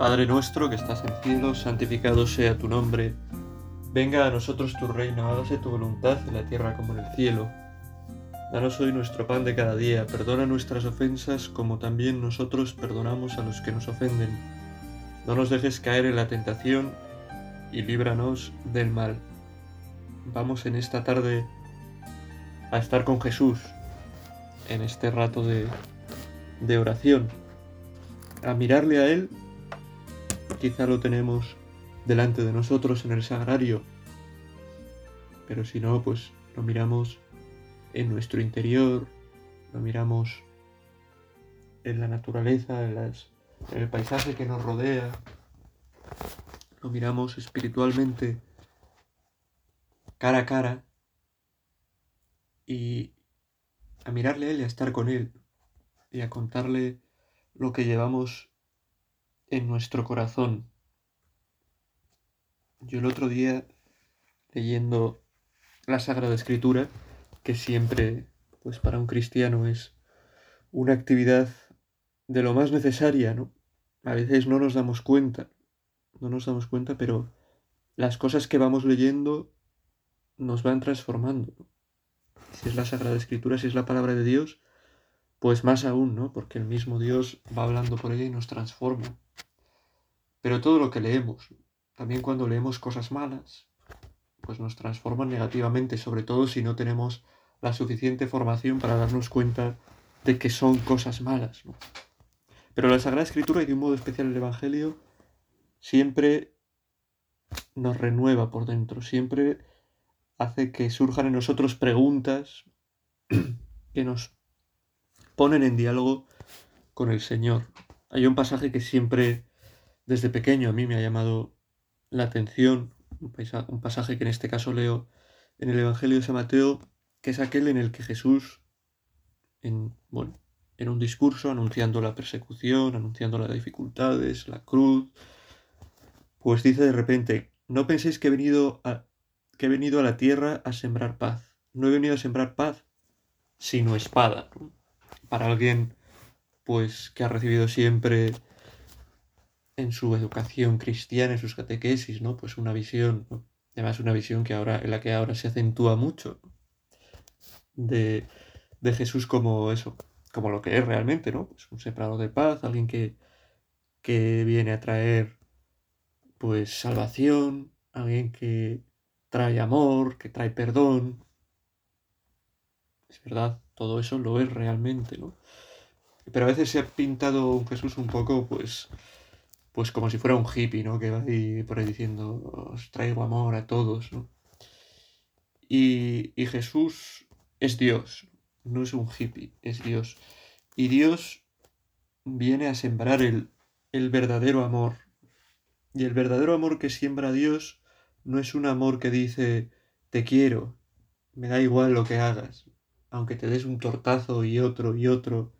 Padre nuestro que estás en cielo, santificado sea tu nombre. Venga a nosotros tu reino, hágase tu voluntad en la tierra como en el cielo. Danos hoy nuestro pan de cada día, perdona nuestras ofensas como también nosotros perdonamos a los que nos ofenden. No nos dejes caer en la tentación y líbranos del mal. Vamos en esta tarde a estar con Jesús en este rato de, oración, a mirarle a Él. Quizá lo tenemos delante de nosotros en el sagrario, pero si no, pues lo miramos en nuestro interior, lo miramos en la naturaleza, en, el paisaje que nos rodea, lo miramos espiritualmente cara a cara y a mirarle a él y a estar con él y a contarle lo que llevamos en nuestro corazón. Yo el otro día, leyendo la Sagrada Escritura, que siempre, pues para un cristiano es una actividad de lo más necesaria, ¿no? A veces no nos damos cuenta, no nos damos cuenta, pero las cosas que vamos leyendo nos van transformando. Si es la Sagrada Escritura, si es la palabra de Dios, pues más aún, ¿no? Porque el mismo Dios va hablando por ella y nos transforma. Pero todo lo que leemos, también cuando leemos cosas malas, pues nos transforman negativamente, sobre todo si no tenemos la suficiente formación para darnos cuenta de que son cosas malas. Pero la Sagrada Escritura y de un modo especial el Evangelio siempre nos renueva por dentro, siempre hace que surjan en nosotros preguntas que nos ponen en diálogo con el Señor. Hay un pasaje que siempre desde pequeño a mí me ha llamado la atención, un pasaje que en este caso leo en el Evangelio de San Mateo, que es aquel en el que Jesús, en, bueno, en un discurso anunciando la persecución, anunciando las dificultades, la cruz, pues dice de repente, no penséis que he venido a, que he venido a la tierra a sembrar paz. No he venido a sembrar paz, sino espada. Para alguien, pues, que ha recibido siempre en su educación cristiana, en sus catequesis, ¿no? Pues una visión, además una visión que ahora, en la que ahora se acentúa mucho, de, de Jesús como eso, como lo que es realmente, ¿no? Pues un sembrador de paz, alguien que, que viene a traer, pues, salvación, alguien que trae amor, que trae perdón. Es verdad, todo eso lo es realmente, ¿no? Pero a veces se ha pintado un Jesús un poco, pues, pues como si fuera un hippie, ¿no? Que va ahí por ahí diciendo, os traigo amor a todos, ¿no? Y, y Jesús es Dios, no es un hippie, es Dios. Y Dios viene a sembrar el, el verdadero amor. Y el verdadero amor que siembra Dios no es un amor que dice te quiero, me da igual lo que hagas, aunque te des un tortazo y otro y otro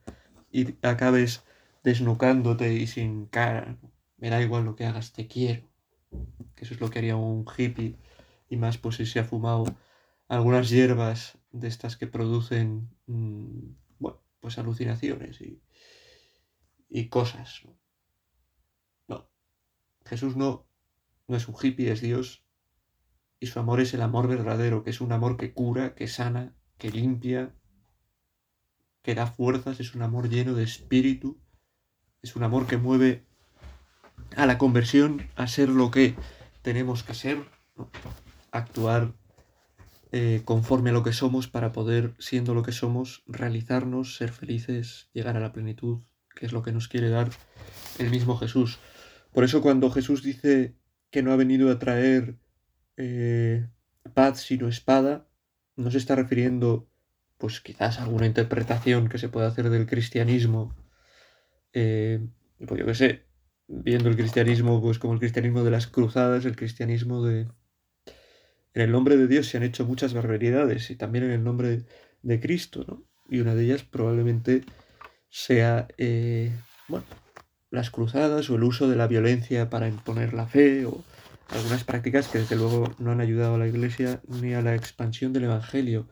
y acabes desnucándote y sin cara, me da igual lo que hagas, te quiero. Que eso es lo que haría un hippie y más pues si se ha fumado algunas hierbas de estas que producen mm, bueno, pues alucinaciones y, y cosas. No, Jesús no, no es un hippie, es Dios y su amor es el amor verdadero, que es un amor que cura, que sana, que limpia, que da fuerzas, es un amor lleno de espíritu, es un amor que mueve a la conversión a ser lo que tenemos que ser, actuar eh, conforme a lo que somos para poder, siendo lo que somos, realizarnos, ser felices, llegar a la plenitud, que es lo que nos quiere dar el mismo Jesús. Por eso cuando Jesús dice que no ha venido a traer eh, paz sino espada, no se está refiriendo, pues quizás a alguna interpretación que se pueda hacer del cristianismo, eh, pues yo qué sé, viendo el cristianismo pues como el cristianismo de las cruzadas, el cristianismo de... En el nombre de Dios se han hecho muchas barbaridades y también en el nombre de Cristo, ¿no? Y una de ellas probablemente sea, eh, bueno, las cruzadas o el uso de la violencia para imponer la fe o algunas prácticas que desde luego no han ayudado a la Iglesia ni a la expansión del Evangelio.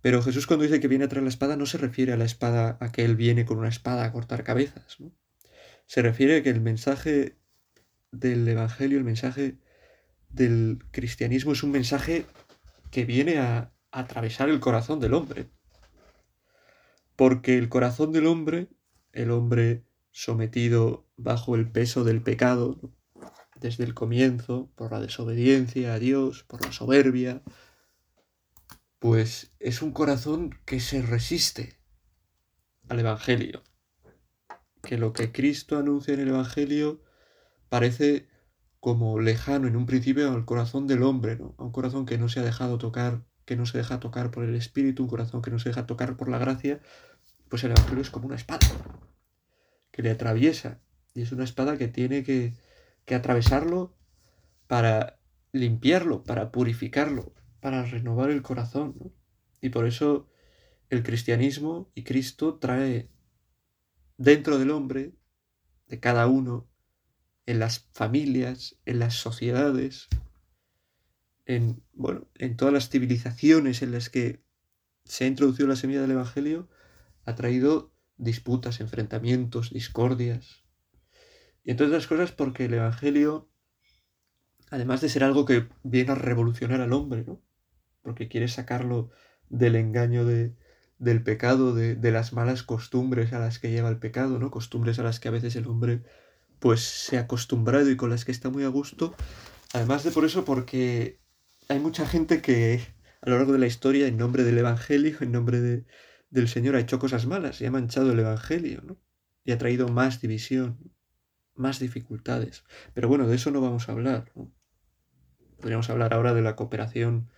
Pero Jesús cuando dice que viene a traer la espada no se refiere a la espada a que Él viene con una espada a cortar cabezas. ¿no? Se refiere a que el mensaje del Evangelio, el mensaje del cristianismo es un mensaje que viene a, atravesar el corazón del hombre. Porque el corazón del hombre, el hombre sometido bajo el peso del pecado, desde el comienzo, por la desobediencia a Dios, por la soberbia, pues es un corazón que se resiste al Evangelio. Que lo que Cristo anuncia en el Evangelio parece como lejano en un principio al corazón del hombre, ¿no? A un corazón que no se ha dejado tocar, que no se deja tocar por el Espíritu, un corazón que no se deja tocar por la gracia, pues el Evangelio es como una espada que le atraviesa. Y es una espada que tiene que, que atravesarlo para limpiarlo, para purificarlo, para renovar el corazón. ¿no? Y por eso el cristianismo y Cristo trae dentro del hombre, de cada uno, en las familias, en las sociedades, en, bueno, en todas las civilizaciones en las que se ha introducido la semilla del Evangelio, ha traído disputas, enfrentamientos, discordias. Y entre otras cosas porque el Evangelio, además de ser algo que viene a revolucionar al hombre, ¿no? Porque quiere sacarlo del engaño de, del pecado, de, de las malas costumbres a las que lleva el pecado, ¿no? Costumbres a las que a veces el hombre pues se ha acostumbrado y con las que está muy a gusto. Además de por eso, porque hay mucha gente que a lo largo de la historia, en nombre del Evangelio, en nombre de, del Señor, ha hecho cosas malas y ha manchado el Evangelio, ¿no? Y ha traído más división, más dificultades. Pero bueno, de eso no vamos a hablar. Podríamos hablar ahora de la cooperación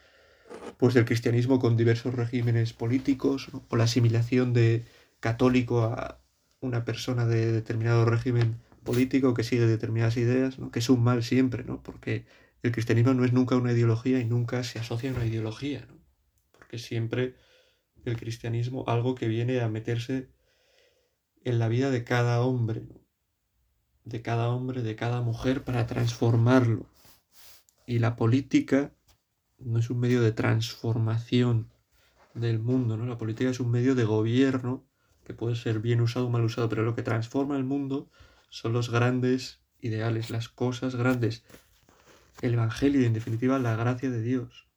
pues del cristianismo con diversos regímenes políticos, o la asimilación de católico a una persona de determinado régimen político que sigue determinadas ideas, ¿no? que es un mal siempre, ¿no? porque el cristianismo no es nunca una ideología y nunca se asocia a una ideología, ¿no? porque siempre el cristianismo algo que viene a meterse en la vida de cada hombre, ¿no? de cada hombre, de cada mujer para transformarlo. Y la política no es un medio de transformación del mundo, ¿no? La política es un medio de gobierno que puede ser bien usado o mal usado, pero lo que transforma el mundo son los grandes ideales, las cosas grandes, el Evangelio y en definitiva la gracia de Dios.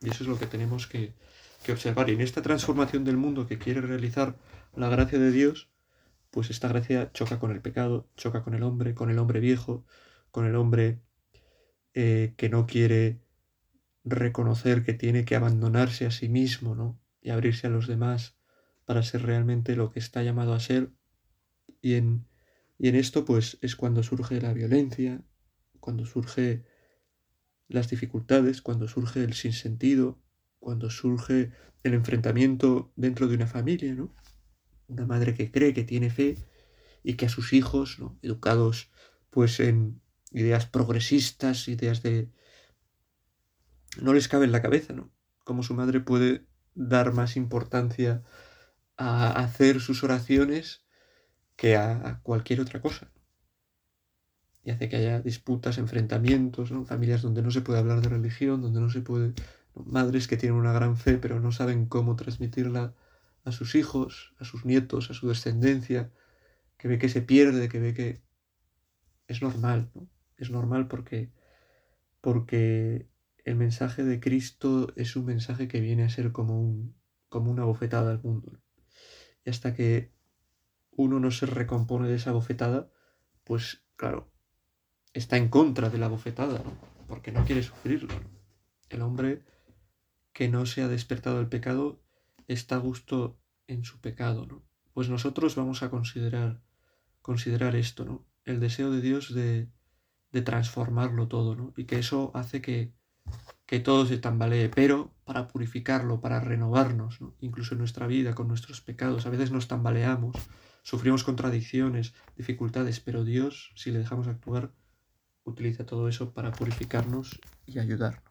Y eso es lo que tenemos que, que observar. Y en esta transformación del mundo que quiere realizar la gracia de Dios, pues esta gracia choca con el pecado, choca con el hombre, con el hombre viejo, con el hombre eh, que no quiere reconocer que tiene que abandonarse a sí mismo, ¿no? Y abrirse a los demás para ser realmente lo que está llamado a ser. Y en, y en esto pues es cuando surge la violencia, cuando surge las dificultades, cuando surge el sinsentido, cuando surge el enfrentamiento dentro de una familia, ¿no? Una madre que cree, que tiene fe y que a sus hijos, ¿no? educados pues en ideas progresistas, ideas de... no les cabe en la cabeza, ¿no? Cómo su madre puede dar más importancia a hacer sus oraciones que a, cualquier otra cosa. Y hace que haya disputas, enfrentamientos, familias donde no se puede hablar de religión, donde no se puede... Madres que tienen una gran fe pero no saben cómo transmitirla a sus hijos, a sus nietos, a su descendencia, que ve que se pierde, que ve que es normal, ¿no? Es normal porque, porque el mensaje de Cristo es un mensaje que viene a ser como, un, como una bofetada al mundo. Y hasta que uno no se recompone de esa bofetada, pues claro, está en contra de la bofetada, porque no quiere sufrirlo. El hombre que no se ha despertado del pecado está a gusto en su pecado, ¿no? Pues nosotros vamos a considerar, considerar esto, ¿no? El deseo de Dios de, de transformarlo todo, ¿no? Y que eso hace que, que todo se tambalee, pero para purificarlo, para renovarnos, ¿no? incluso en nuestra vida, con nuestros pecados. A veces nos tambaleamos, Sufrimos contradicciones, dificultades, pero Dios, si le dejamos actuar, utiliza todo eso para purificarnos y ayudarnos.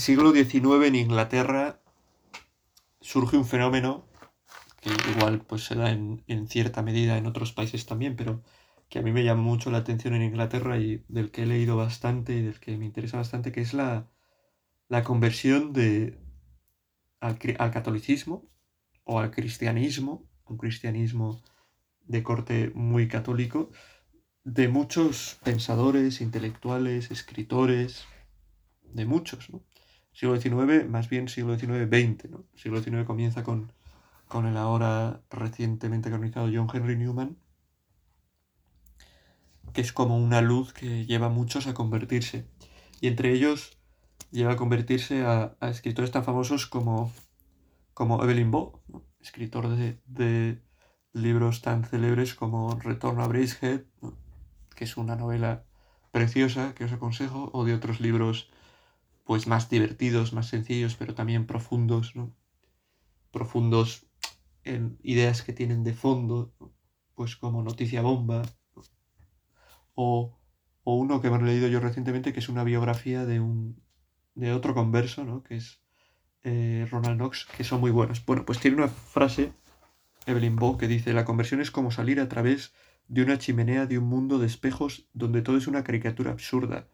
Siglo XIX en Inglaterra surge un fenómeno que igual pues se da en, cierta medida en otros países también, pero que a mí me llama mucho la atención en Inglaterra y del que he leído bastante y del que me interesa bastante, que es la, la conversión de, al, al catolicismo o al cristianismo, un cristianismo de corte muy católico, de muchos pensadores, intelectuales, escritores, de muchos, ¿no? Siglo XIX, más bien siglo XIX-XX, ¿no? Siglo XIX comienza con, con el ahora recientemente canonizado John Henry Newman, que es como una luz que lleva a muchos a convertirse. Y entre ellos lleva a convertirse a, escritores tan famosos como, como Evelyn Waugh, escritor de, de, libros tan célebres como Retorno a Bracehead, ¿no? que es una novela preciosa que os aconsejo, o de otros libros pues más divertidos, más sencillos, pero también profundos, ¿no? profundos en ideas que tienen de fondo, pues como Noticia Bomba, o, o, uno que me he leído yo recientemente, que es una biografía de un de otro converso, ¿no? que es eh, Ronald Knox, que son muy buenos. Bueno, pues tiene una frase, Evelyn Bow, que dice, la conversión es como salir a través de una chimenea de un mundo de espejos donde todo es una caricatura absurda,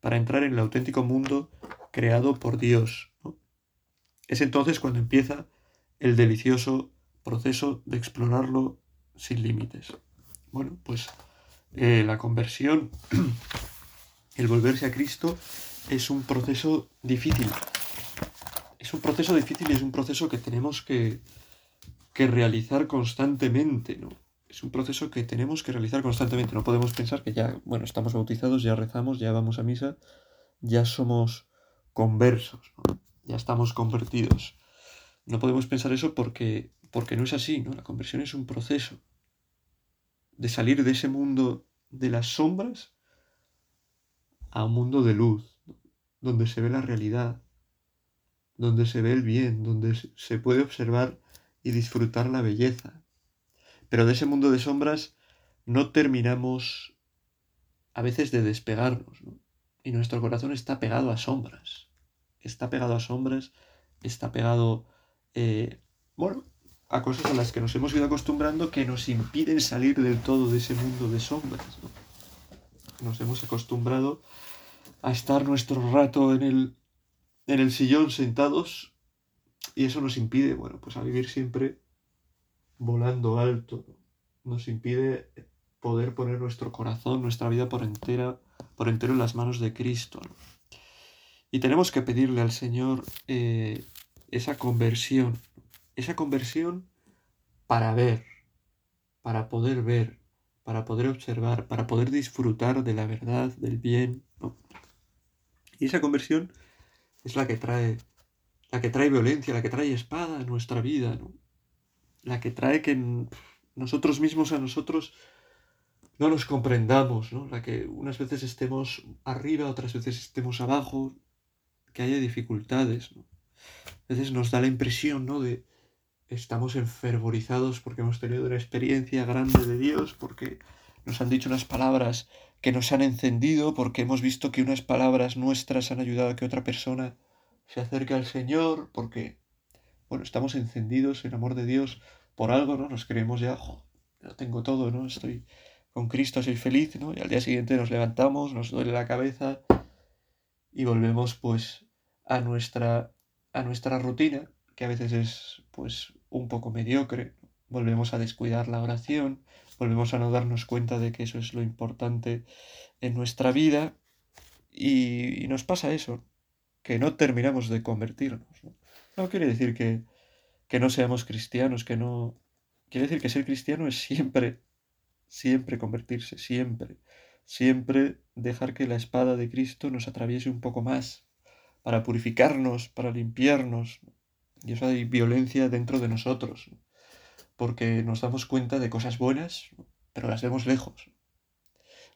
para entrar en el auténtico mundo creado por Dios. Es entonces cuando empieza el delicioso proceso de explorarlo sin límites. Bueno, pues eh, la conversión, el volverse a Cristo, es un proceso difícil. Es un proceso difícil y es un proceso que tenemos que, que realizar constantemente, ¿no? Es un proceso que tenemos que realizar constantemente. No podemos pensar que ya, bueno, estamos bautizados, ya rezamos, ya vamos a misa, ya somos conversos, ¿no? ya estamos convertidos. No podemos pensar eso porque, porque no es así, ¿no? La conversión es un proceso de salir de ese mundo de las sombras a un mundo de luz, donde se ve la realidad, donde se ve el bien, donde se puede observar y disfrutar la belleza. Pero de ese mundo de sombras no terminamos a veces de despegarnos, ¿no? Y nuestro corazón está pegado a sombras. Está pegado a sombras, está pegado, eh, bueno, a cosas a las que nos hemos ido acostumbrando que nos impiden salir del todo de ese mundo de sombras. ¿no? Nos hemos acostumbrado a estar nuestro rato en el, en el sillón sentados y eso nos impide, bueno, pues a vivir siempre volando alto. Nos impide poder poner nuestro corazón, nuestra vida por entera, por entero en las manos de Cristo. Y tenemos que pedirle al Señor eh, esa conversión, esa conversión para ver, para poder ver, para poder observar, para poder disfrutar de la verdad, del bien. Y esa conversión es la que trae, la que trae violencia, la que trae espada a nuestra vida, ¿no? la que trae que nosotros mismos a nosotros no nos comprendamos, ¿no? La que unas veces estemos arriba, otras veces estemos abajo, que haya dificultades, ¿no? A veces nos da la impresión, ¿no? De estamos enfervorizados porque hemos tenido una experiencia grande de Dios, porque nos han dicho unas palabras que nos han encendido, porque hemos visto que unas palabras nuestras han ayudado a que otra persona se acerque al Señor, porque, bueno, estamos encendidos en amor de Dios por algo, ¿no? Nos creemos ya, jo, tengo todo, ¿no? Estoy con Cristo, soy feliz, ¿no? Y al día siguiente nos levantamos, nos duele la cabeza y volvemos, pues, a nuestra, a nuestra rutina, que a veces es, pues, un poco mediocre. Volvemos a descuidar la oración, volvemos a no darnos cuenta de que eso es lo importante en nuestra vida y, nos pasa eso, que no terminamos de convertirnos. No, no quiere decir que, que no seamos cristianos, que no... Quiere decir que ser cristiano es siempre, siempre convertirse, siempre, siempre dejar que la espada de Cristo nos atraviese un poco más, para purificarnos, para limpiarnos. Y eso hay violencia dentro de nosotros porque nos damos cuenta de cosas buenas, pero las vemos lejos.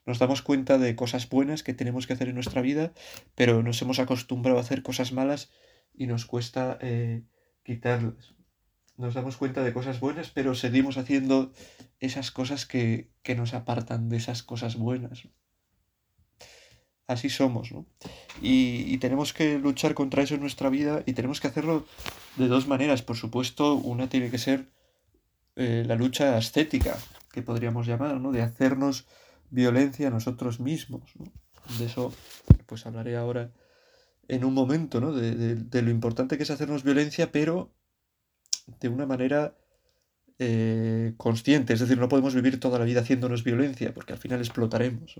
Nos damos cuenta de cosas buenas que tenemos que hacer en nuestra vida, pero nos hemos acostumbrado a hacer cosas malas y nos cuesta eh, quitarlas. Nos damos cuenta de cosas buenas, pero seguimos haciendo esas cosas que, que nos apartan de esas cosas buenas. Así somos, ¿no? Y, tenemos que luchar contra eso en nuestra vida y tenemos que hacerlo de dos maneras. Por supuesto, una tiene que ser eh, la lucha ascética, que podríamos llamar, ¿no? De hacernos violencia a nosotros mismos. De eso, pues hablaré ahora en un momento, ¿no? De, lo importante que es hacernos violencia, pero de una manera eh, consciente. Es decir, no podemos vivir toda la vida haciéndonos violencia, porque al final explotaremos.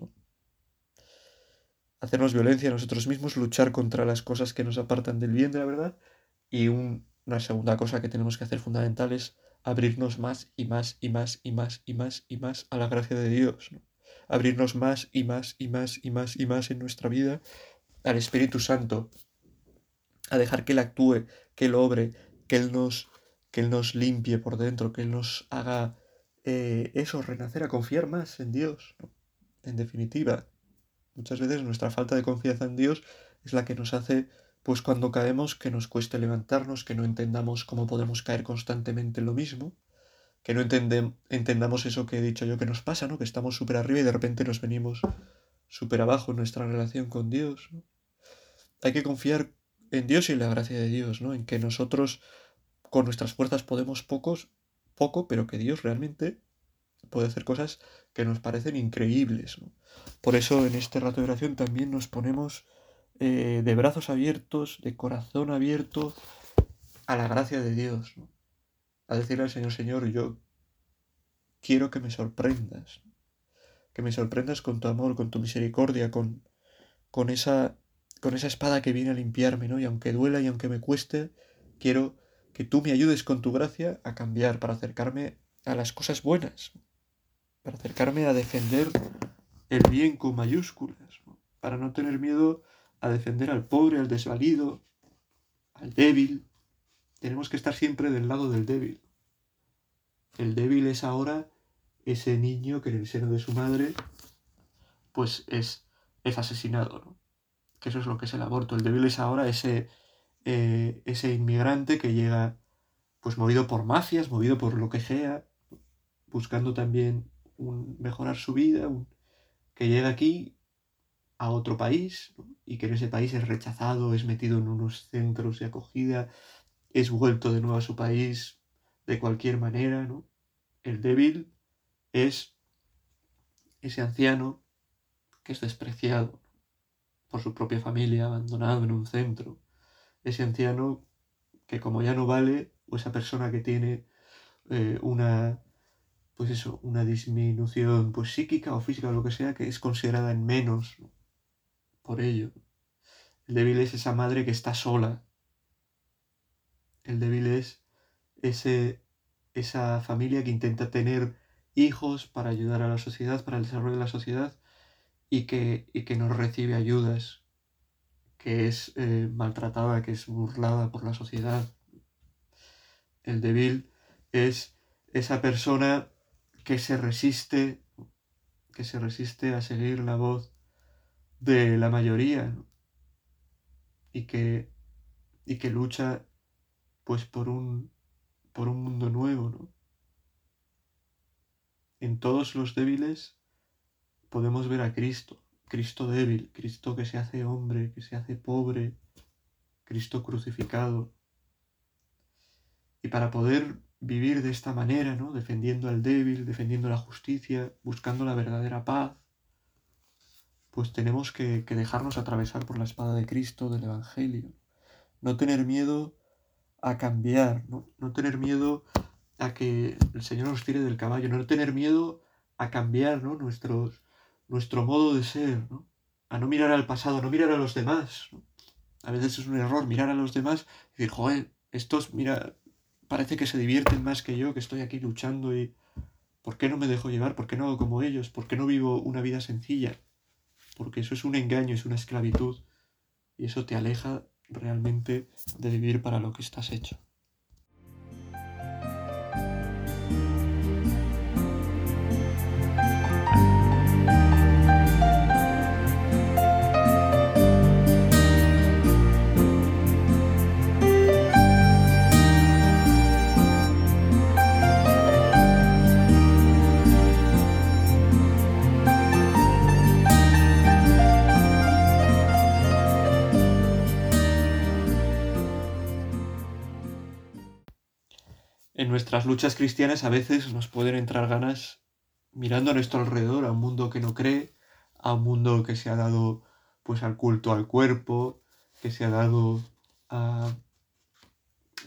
Hacernos violencia a nosotros mismos, luchar contra las cosas que nos apartan del bien de la verdad. Y una segunda cosa que tenemos que hacer fundamental es abrirnos más y más y más y más y más y más a la gracia de Dios. Abrirnos más y más y más y más y más en nuestra vida al Espíritu Santo, a dejar que Él actúe, que Él obre, que Él nos, que Él nos limpie por dentro, que Él nos haga eh, eso, renacer, a confiar más en Dios. En definitiva, muchas veces nuestra falta de confianza en Dios es la que nos hace, pues cuando caemos, que nos cueste levantarnos, que no entendamos cómo podemos caer constantemente en lo mismo, que no entendamos eso que he dicho yo que nos pasa, ¿no? Que estamos súper arriba y de repente nos venimos súper abajo en nuestra relación con Dios. hay que confiar en Dios y en la gracia de Dios, ¿no? En que nosotros con nuestras fuerzas podemos pocos, poco, pero que Dios realmente puede hacer cosas que nos parecen increíbles. ¿no? Por eso en este rato de oración también nos ponemos eh, de brazos abiertos, de corazón abierto a la gracia de Dios. ¿no? A decirle al Señor, Señor, yo quiero que me sorprendas. Que me sorprendas con tu amor, con tu misericordia, con, con esa con esa espada que viene a limpiarme, ¿no? Y aunque duela y aunque me cueste, quiero que tú me ayudes con tu gracia a cambiar, para acercarme a las cosas buenas, para acercarme a defender el bien con mayúsculas, para no tener miedo a defender al pobre, al desvalido, al débil. Tenemos que estar siempre del lado del débil. El débil es ahora ese niño que en el seno de su madre pues es, es asesinado, ¿no? que eso es lo que es el aborto. El débil es ahora ese, eh, ese inmigrante que llega pues movido por mafias, movido por lo que sea, buscando también un, mejorar su vida, que llega aquí a otro país y que en ese país es rechazado, es metido en unos centros de acogida, es vuelto de nuevo a su país de cualquier manera, ¿no? El débil es ese anciano que es despreciado, por su propia familia, abandonado en un centro. Ese anciano que como ya no vale, o esa persona que tiene eh, una, pues eso, una disminución pues psíquica o física o lo que sea, que es considerada en menos por ello. El débil es esa madre que está sola. El débil es ese, esa familia que intenta tener hijos para ayudar a la sociedad, para el desarrollo de la sociedad, y que, que no recibe ayudas, que es eh, maltratada, que es burlada por la sociedad. El débil es esa persona que se resiste, que se resiste a seguir la voz de la mayoría y, que, y que lucha pues por un, por un mundo nuevo. ¿no? En todos los débiles podemos ver a Cristo, Cristo débil, Cristo que se hace hombre, que se hace pobre, Cristo crucificado. Y para poder vivir de esta manera, ¿no? Defendiendo al débil, defendiendo la justicia, buscando la verdadera paz, pues tenemos que, dejarnos atravesar por la espada de Cristo, del Evangelio. No tener miedo a cambiar, ¿no? no tener miedo a que el Señor nos tire del caballo, no tener miedo a cambiar ¿no? nuestros, nuestro modo de ser, ¿no? A no mirar al pasado, no mirar a los demás. A veces es un error mirar a los demás y decir, joder, estos, mira, parece que se divierten más que yo, que estoy aquí luchando y... ¿Por qué no me dejo llevar? ¿Por qué no hago como ellos? ¿Por qué no vivo una vida sencilla? Porque eso es un engaño, es una esclavitud. Y eso te aleja realmente de vivir para lo que estás hecho. Nuestras luchas cristianas a veces nos pueden entrar ganas mirando a nuestro alrededor, a un mundo que no cree, a un mundo que se ha dado pues al culto al cuerpo, que se ha dado a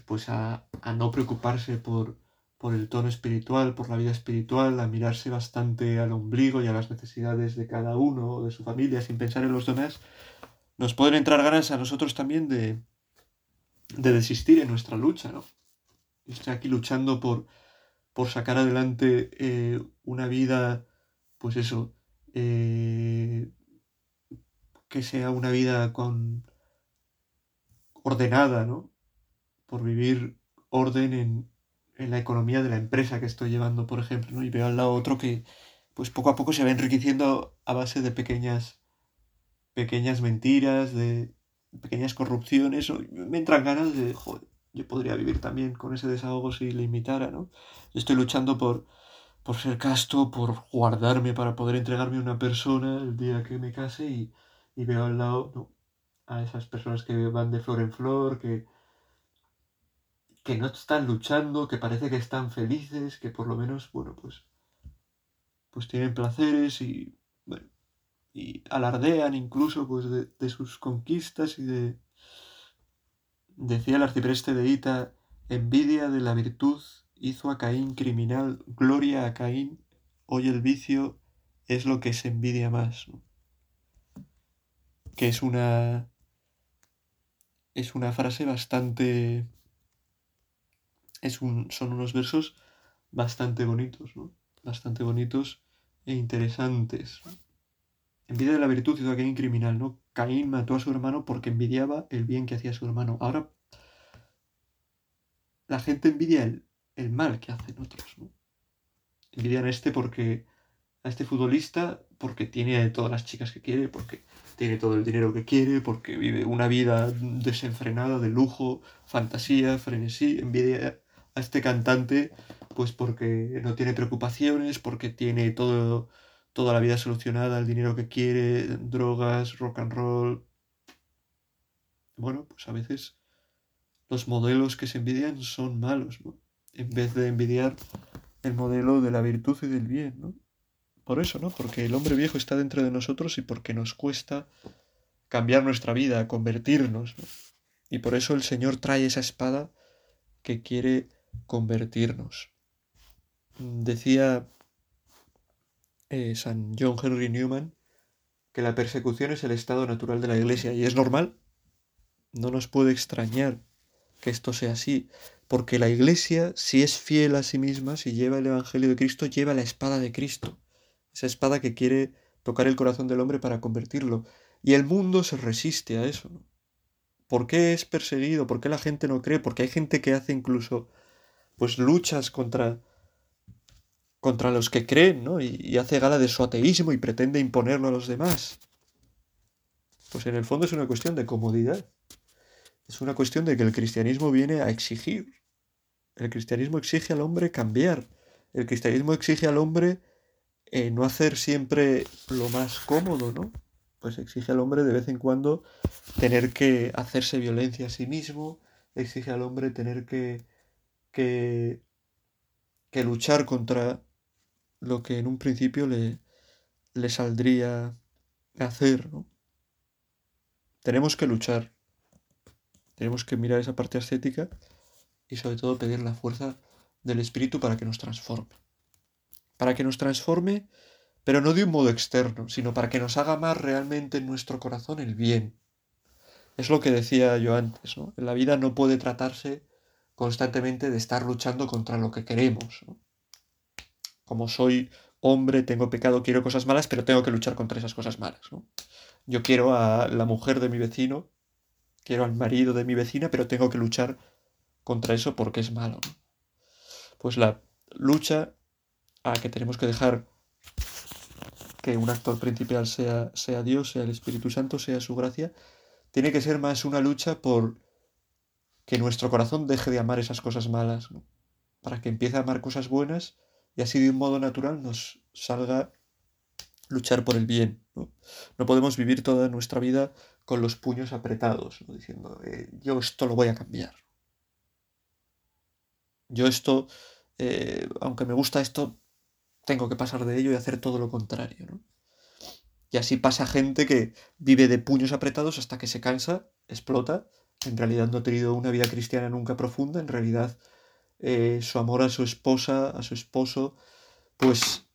pues a, a no preocuparse por, por el tono espiritual, por la vida espiritual, a mirarse bastante al ombligo y a las necesidades de cada uno de su familia sin pensar en los demás, nos pueden entrar ganas a nosotros también de, de desistir en nuestra lucha, ¿no? Estoy aquí luchando por, por sacar adelante eh, una vida, pues eso, eh, que sea una vida con ordenada, ¿no? Por vivir orden en, en la economía de la empresa que estoy llevando, por ejemplo, ¿no? Y veo al lado otro que, pues poco a poco se va enriqueciendo a base de pequeñas, pequeñas mentiras, de pequeñas corrupciones. Me entran ganas de, joder, yo podría vivir también con ese desahogo si le imitara, ¿no? Estoy luchando por, por ser casto, por guardarme para poder entregarme a una persona el día que me case y, y veo al lado. A esas personas que van de flor en flor, que que no están luchando, que parece que están felices, que por lo menos, bueno, pues, pues tienen placeres y, bueno, y alardean incluso pues de, sus conquistas y de... Decía el arcipreste de Ita, envidia de la virtud hizo a Caín criminal, gloria a Caín, hoy el vicio es lo que se envidia más. Que es una... Es una frase bastante es un, son unos versos bastante bonitos, ¿no? Bastante bonitos e interesantes. Envidia de la virtud hizo a Caín criminal, ¿no? Caín mató a su hermano porque envidiaba el bien que hacía su hermano. Ahora, la gente envidia el, el mal que hacen otros, ¿no? Envidian a este porque, a este futbolista, porque tiene todas las chicas que quiere, porque tiene todo el dinero que quiere, porque vive una vida desenfrenada de lujo, fantasía, frenesí, envidia a este cantante, pues porque no tiene preocupaciones, porque tiene todo, toda la vida solucionada, el dinero que quiere, drogas, rock and roll. Bueno, pues a veces los modelos que se envidian son malos, ¿no? En vez de envidiar el modelo de la virtud y del bien, ¿no? Por eso, ¿no? Porque el hombre viejo está dentro de nosotros y porque nos cuesta cambiar nuestra vida, convertirnos, ¿no? Y por eso el Señor trae esa espada que quiere convertirnos. Decía eh, San John Henry Newman que la persecución es el estado natural de la Iglesia y es normal. No nos puede extrañar que esto sea así, porque la Iglesia, si es fiel a sí misma, si lleva el Evangelio de Cristo, lleva la espada de Cristo, esa espada que quiere tocar el corazón del hombre para convertirlo. Y el mundo se resiste a eso. ¿Por qué es perseguido? ¿Por qué la gente no cree? Porque hay gente que hace incluso pues luchas contra contra los que creen, ¿no? Y, hace gala de su ateísmo y pretende imponerlo a los demás. Pues en el fondo es una cuestión de comodidad. Es una cuestión de que el cristianismo viene a exigir. El cristianismo exige al hombre cambiar. El cristianismo exige al hombre eh, no hacer siempre lo más cómodo, ¿no? Pues exige al hombre de vez en cuando tener que hacerse violencia a sí mismo, exige al hombre tener que que, que luchar contra lo que en un principio le, le saldría hacer, ¿no? Tenemos que luchar, tenemos que mirar esa parte ascética y sobre todo pedir la fuerza del Espíritu para que nos transforme. Para que nos transforme, pero no de un modo externo, sino para que nos haga más realmente en nuestro corazón el bien. Es lo que decía yo antes, ¿no? La vida no puede tratarse constantemente de estar luchando contra lo que queremos. Como soy hombre, tengo pecado, quiero cosas malas, pero tengo que luchar contra esas cosas malas. Yo quiero a la mujer de mi vecino, quiero al marido de mi vecina, pero tengo que luchar contra eso porque es malo. Pues la lucha a que tenemos que dejar que un actor principal sea, sea Dios, sea el Espíritu Santo, sea su gracia, tiene que ser más una lucha por que nuestro corazón deje de amar esas cosas malas, para que empiece a amar cosas buenas y así de un modo natural nos salga luchar por el bien. No, podemos vivir toda nuestra vida con los puños apretados, diciendo, eh, yo esto lo voy a cambiar. Yo esto, eh, aunque me gusta esto, tengo que pasar de ello y hacer todo lo contrario, ¿no? Y así pasa gente que vive de puños apretados hasta que se cansa, explota, en realidad no ha tenido una vida cristiana nunca profunda, en realidad eh, su amor a su esposa, a su esposo, pues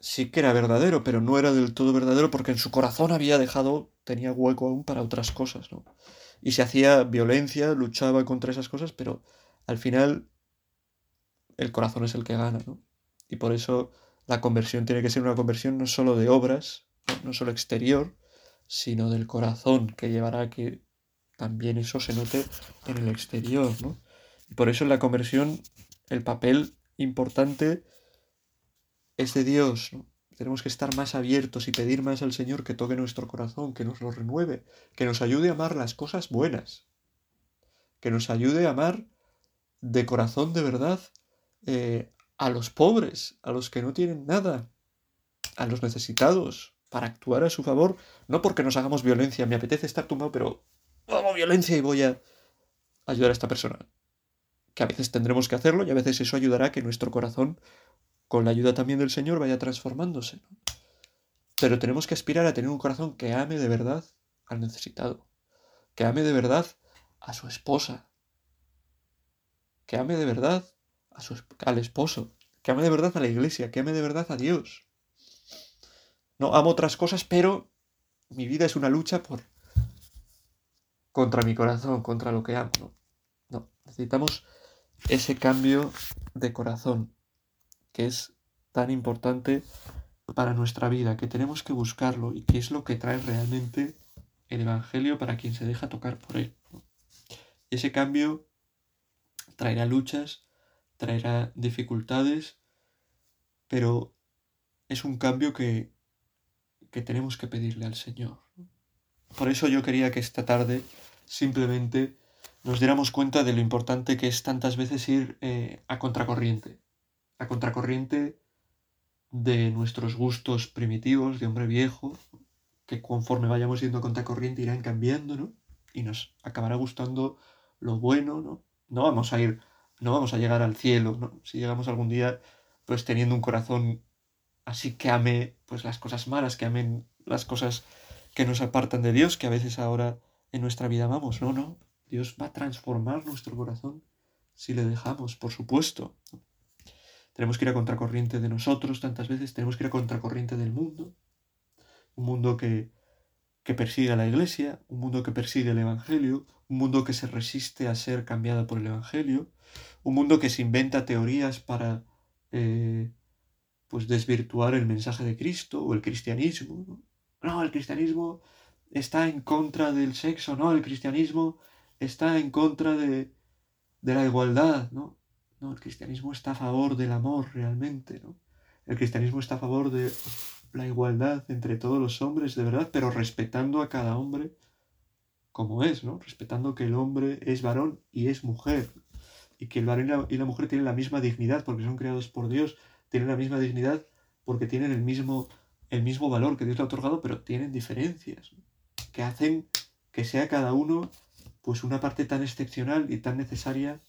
sí que era verdadero, pero no era del todo verdadero porque en su corazón había dejado, tenía hueco aún para otras cosas, ¿no? Y se hacía violencia, luchaba contra esas cosas, pero al final el corazón es el que gana, ¿no? Y por eso la conversión tiene que ser una conversión no solo de obras, no, solo exterior, sino del corazón, que llevará a que también eso se note en el exterior, ¿no? Y por eso en la conversión el papel importante es de Dios. Tenemos que estar más abiertos y pedir más al Señor que toque nuestro corazón, que nos lo renueve, que nos ayude a amar las cosas buenas, que nos ayude a amar de corazón de verdad eh, a los pobres, a los que no tienen nada, a los necesitados, para actuar a su favor, no porque nos hagamos violencia, me apetece estar tumbado, pero hago violencia y voy a ayudar a esta persona. Que a veces tendremos que hacerlo y a veces eso ayudará a que nuestro corazón, con la ayuda también del Señor, vaya transformándose. Pero tenemos que aspirar a tener un corazón que ame de verdad al necesitado, que ame de verdad a su esposa, que ame de verdad a al esposo, que ame de verdad a la iglesia, que ame de verdad a Dios. No amo otras cosas, pero mi vida es una lucha por contra mi corazón, contra lo que amo. No, no. necesitamos ese cambio de corazón que es tan importante para nuestra vida, que tenemos que buscarlo y que es lo que trae realmente el Evangelio para quien se deja tocar por él. Ese cambio traerá luchas, traerá dificultades, pero es un cambio que que tenemos que pedirle al Señor. Por eso yo quería que esta tarde simplemente nos diéramos cuenta de lo importante que es tantas veces ir eh, a contracorriente, a contracorriente de nuestros gustos primitivos, de hombre viejo, que conforme vayamos yendo a contracorriente irán cambiando, ¿no? Y nos acabará gustando lo bueno, ¿no? No vamos a ir, no vamos a llegar al cielo, ¿no? Si llegamos algún día, pues teniendo un corazón así que ame pues las cosas malas, que amen las cosas que nos apartan de Dios, que a veces ahora en nuestra vida amamos. No, no, Dios va a transformar nuestro corazón si le dejamos, por supuesto. Tenemos que ir a contracorriente de nosotros tantas veces, tenemos que ir a contracorriente del mundo, un mundo que, que persigue a la iglesia, un mundo que persigue el Evangelio, un mundo que se resiste a ser cambiado por el Evangelio, un mundo que se inventa teorías para eh, pues desvirtuar el mensaje de Cristo o el cristianismo. ¿no? el cristianismo está en contra del sexo, no, el cristianismo está en contra de, de la igualdad, ¿no? El cristianismo está a favor del amor realmente, ¿no? El cristianismo está a favor de la igualdad entre todos los hombres, de verdad, pero respetando a cada hombre como es, ¿no? Respetando que el hombre es varón y es mujer, y que el varón y la mujer tienen la misma dignidad porque son creados por Dios tienen la misma dignidad porque tienen el mismo, el mismo valor que Dios le ha otorgado, pero tienen diferencias que hacen que sea cada uno pues una parte tan excepcional y tan necesaria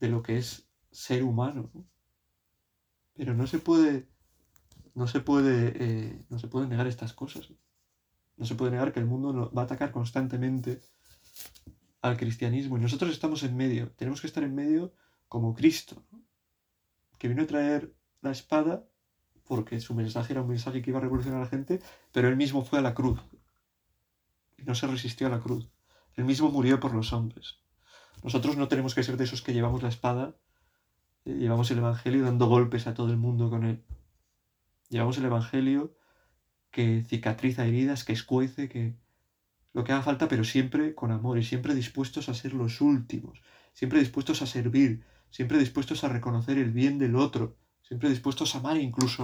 de lo que es ser humano. Pero no se puede, no se puede, eh, no se puede negar estas cosas. No se puede negar que el mundo va a atacar constantemente al cristianismo y nosotros estamos en medio. Tenemos que estar en medio como Cristo, que vino a traer la espada porque su mensaje era un mensaje que iba a revolucionar a la gente, pero él mismo fue a la cruz y no se resistió a la cruz. Él mismo murió por los hombres. Nosotros no tenemos que ser de esos que llevamos la espada, eh, llevamos el Evangelio dando golpes a todo el mundo con él. Llevamos el Evangelio que cicatriza heridas, que escuece, que lo que haga falta, pero siempre con amor y siempre dispuestos a ser los últimos, siempre dispuestos a servir, siempre dispuestos a reconocer el bien del otro, siempre dispuestos a amar incluso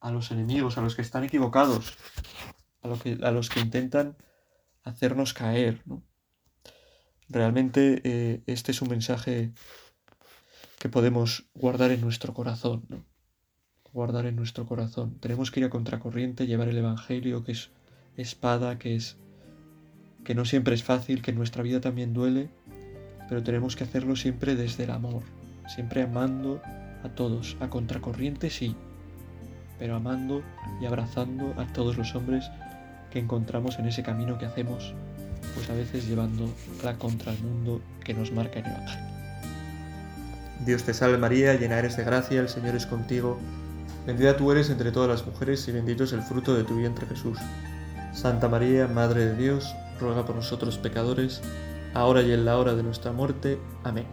a los enemigos, a los que están equivocados, a, que, a los que intentan hacernos caer. Realmente eh, este es un mensaje que podemos guardar en nuestro corazón, ¿no? guardar en nuestro corazón. Tenemos que ir a contracorriente, llevar el Evangelio, que es espada, que es que no siempre es fácil, que nuestra vida también duele, pero tenemos que hacerlo siempre desde el amor, siempre amando a todos, a contracorriente sí, pero amando y abrazando a todos los hombres que encontramos en ese camino que hacemos, pues a veces llevando la contra el mundo que nos marca el Evangelio. Dios te salve María, llena eres de gracia, el Señor es contigo, bendita tú eres entre todas las mujeres y bendito es el fruto de tu vientre Jesús. Santa María, Madre de Dios, ruega por nosotros pecadores, ahora y en la hora de nuestra muerte. Amén.